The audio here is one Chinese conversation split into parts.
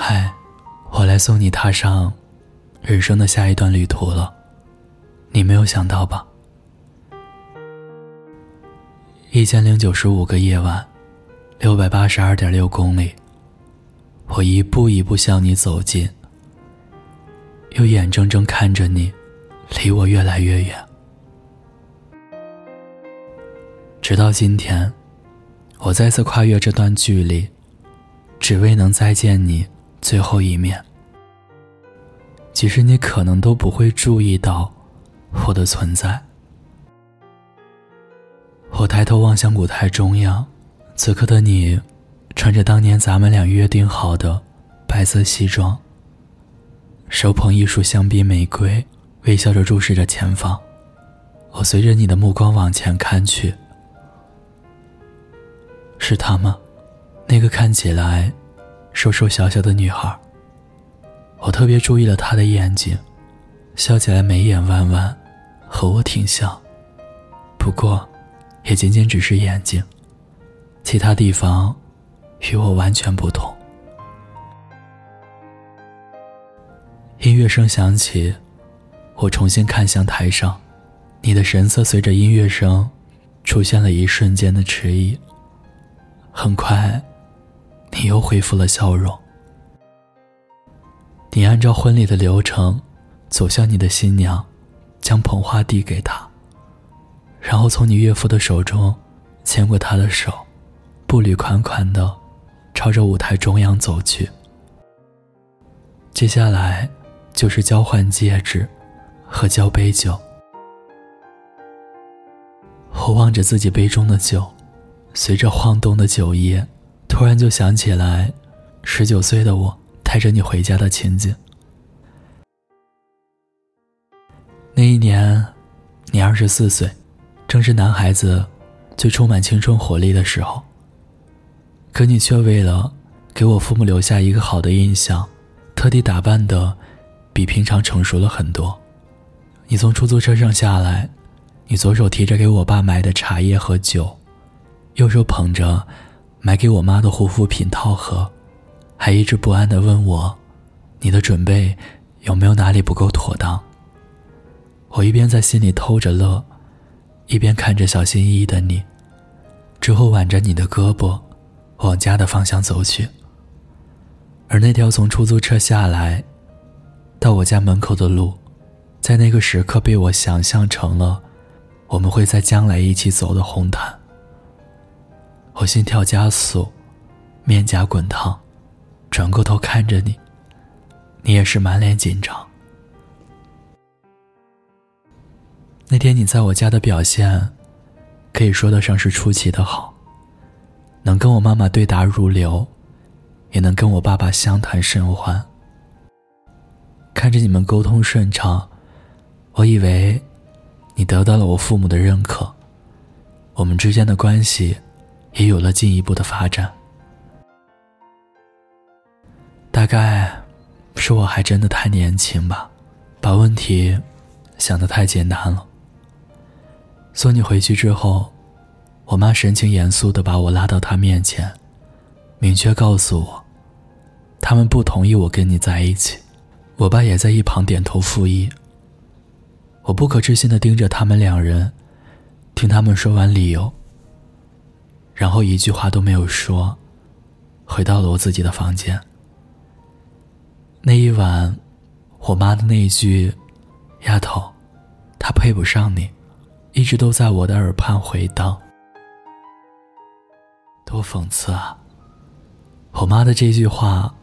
嗨，我来送你踏上人生的下一段旅途了。你没有想到吧？一千零九十五个夜晚，六百八十二点六公里。我一步一步向你走近，又眼睁睁看着你离我越来越远，直到今天，我再次跨越这段距离，只为能再见你最后一面。即使你可能都不会注意到我的存在。我抬头望向舞台中央，此刻的你，穿着当年咱们俩约定好的白色西装，手捧一束香槟玫瑰，微笑着注视着前方。我随着你的目光往前看去，是他吗？那个看起来瘦瘦小小的女孩。我特别注意了她的眼睛，笑起来眉眼弯弯，和我挺像。不过。也仅仅只是眼睛，其他地方与我完全不同。音乐声响起，我重新看向台上，你的神色随着音乐声出现了一瞬间的迟疑。很快，你又恢复了笑容。你按照婚礼的流程走向你的新娘，将捧花递给她。然后从你岳父的手中牵过他的手，步履款款的朝着舞台中央走去。接下来就是交换戒指和交杯酒。我望着自己杯中的酒，随着晃动的酒液，突然就想起来十九岁的我带着你回家的情景。那一年，你二十四岁。正是男孩子最充满青春活力的时候，可你却为了给我父母留下一个好的印象，特地打扮的比平常成熟了很多。你从出租车上下来，你左手提着给我爸买的茶叶和酒，右手捧着买给我妈的护肤品套盒，还一直不安的问我：“你的准备有没有哪里不够妥当？”我一边在心里偷着乐。一边看着小心翼翼的你，之后挽着你的胳膊，往家的方向走去。而那条从出租车下来，到我家门口的路，在那个时刻被我想象成了我们会在将来一起走的红毯。我心跳加速，面颊滚烫，转过头看着你，你也是满脸紧张。那天你在我家的表现，可以说得上是出奇的好。能跟我妈妈对答如流，也能跟我爸爸相谈甚欢。看着你们沟通顺畅，我以为你得到了我父母的认可，我们之间的关系也有了进一步的发展。大概是我还真的太年轻吧，把问题想得太简单了。送你回去之后，我妈神情严肃的把我拉到她面前，明确告诉我，他们不同意我跟你在一起。我爸也在一旁点头附议。我不可置信的盯着他们两人，听他们说完理由，然后一句话都没有说，回到了我自己的房间。那一晚，我妈的那一句“丫头，他配不上你”。一直都在我的耳畔回荡，多讽刺啊！我妈的这句话，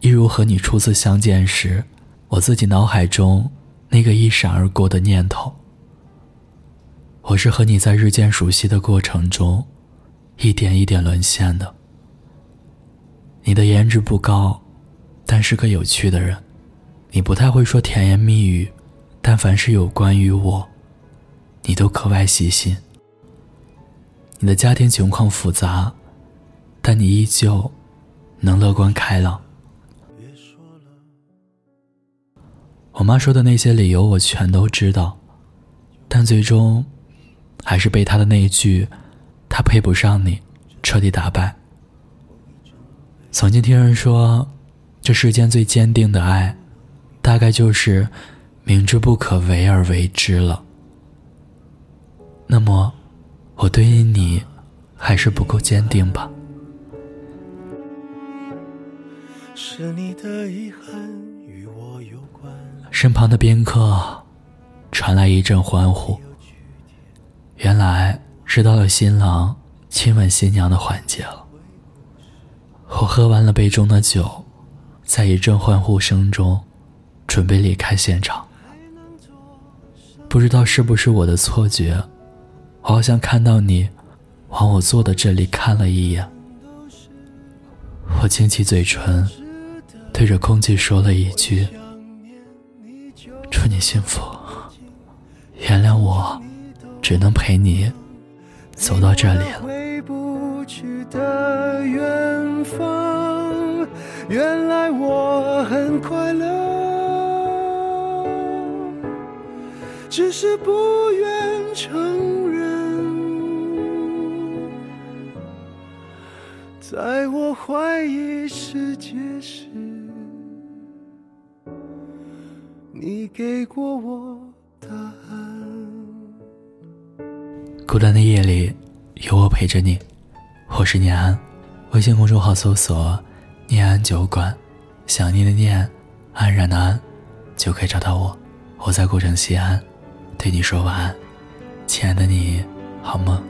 一如和你初次相见时，我自己脑海中那个一闪而过的念头。我是和你在日渐熟悉的过程中，一点一点沦陷的。你的颜值不高，但是个有趣的人。你不太会说甜言蜜语，但凡是有关于我。你都格外细心。你的家庭情况复杂，但你依旧能乐观开朗。我妈说的那些理由我全都知道，但最终还是被她的那一句“他配不上你”彻底打败。曾经听人说，这世间最坚定的爱，大概就是明知不可为而为之了。那么，我对于你还是不够坚定吧？是你的遗憾与我有关。身旁的宾客传来一阵欢呼，原来是到了新郎亲吻新娘的环节了。我喝完了杯中的酒，在一阵欢呼声中，准备离开现场。不知道是不是我的错觉，我好像看到你往我坐的这里看了一眼。我轻启嘴唇。对着空气说了一句：“祝你幸福，原谅我，只能陪你走到这里了。”原来我很快乐，只是不愿承认，在我怀疑世界时。你给过我答案。孤单的夜里，有我陪着你。我是念安，微信公众号搜索“念安酒馆”，想念的念，安然的安，就可以找到我。我在古城西安，对你说晚安，亲爱的你，好梦。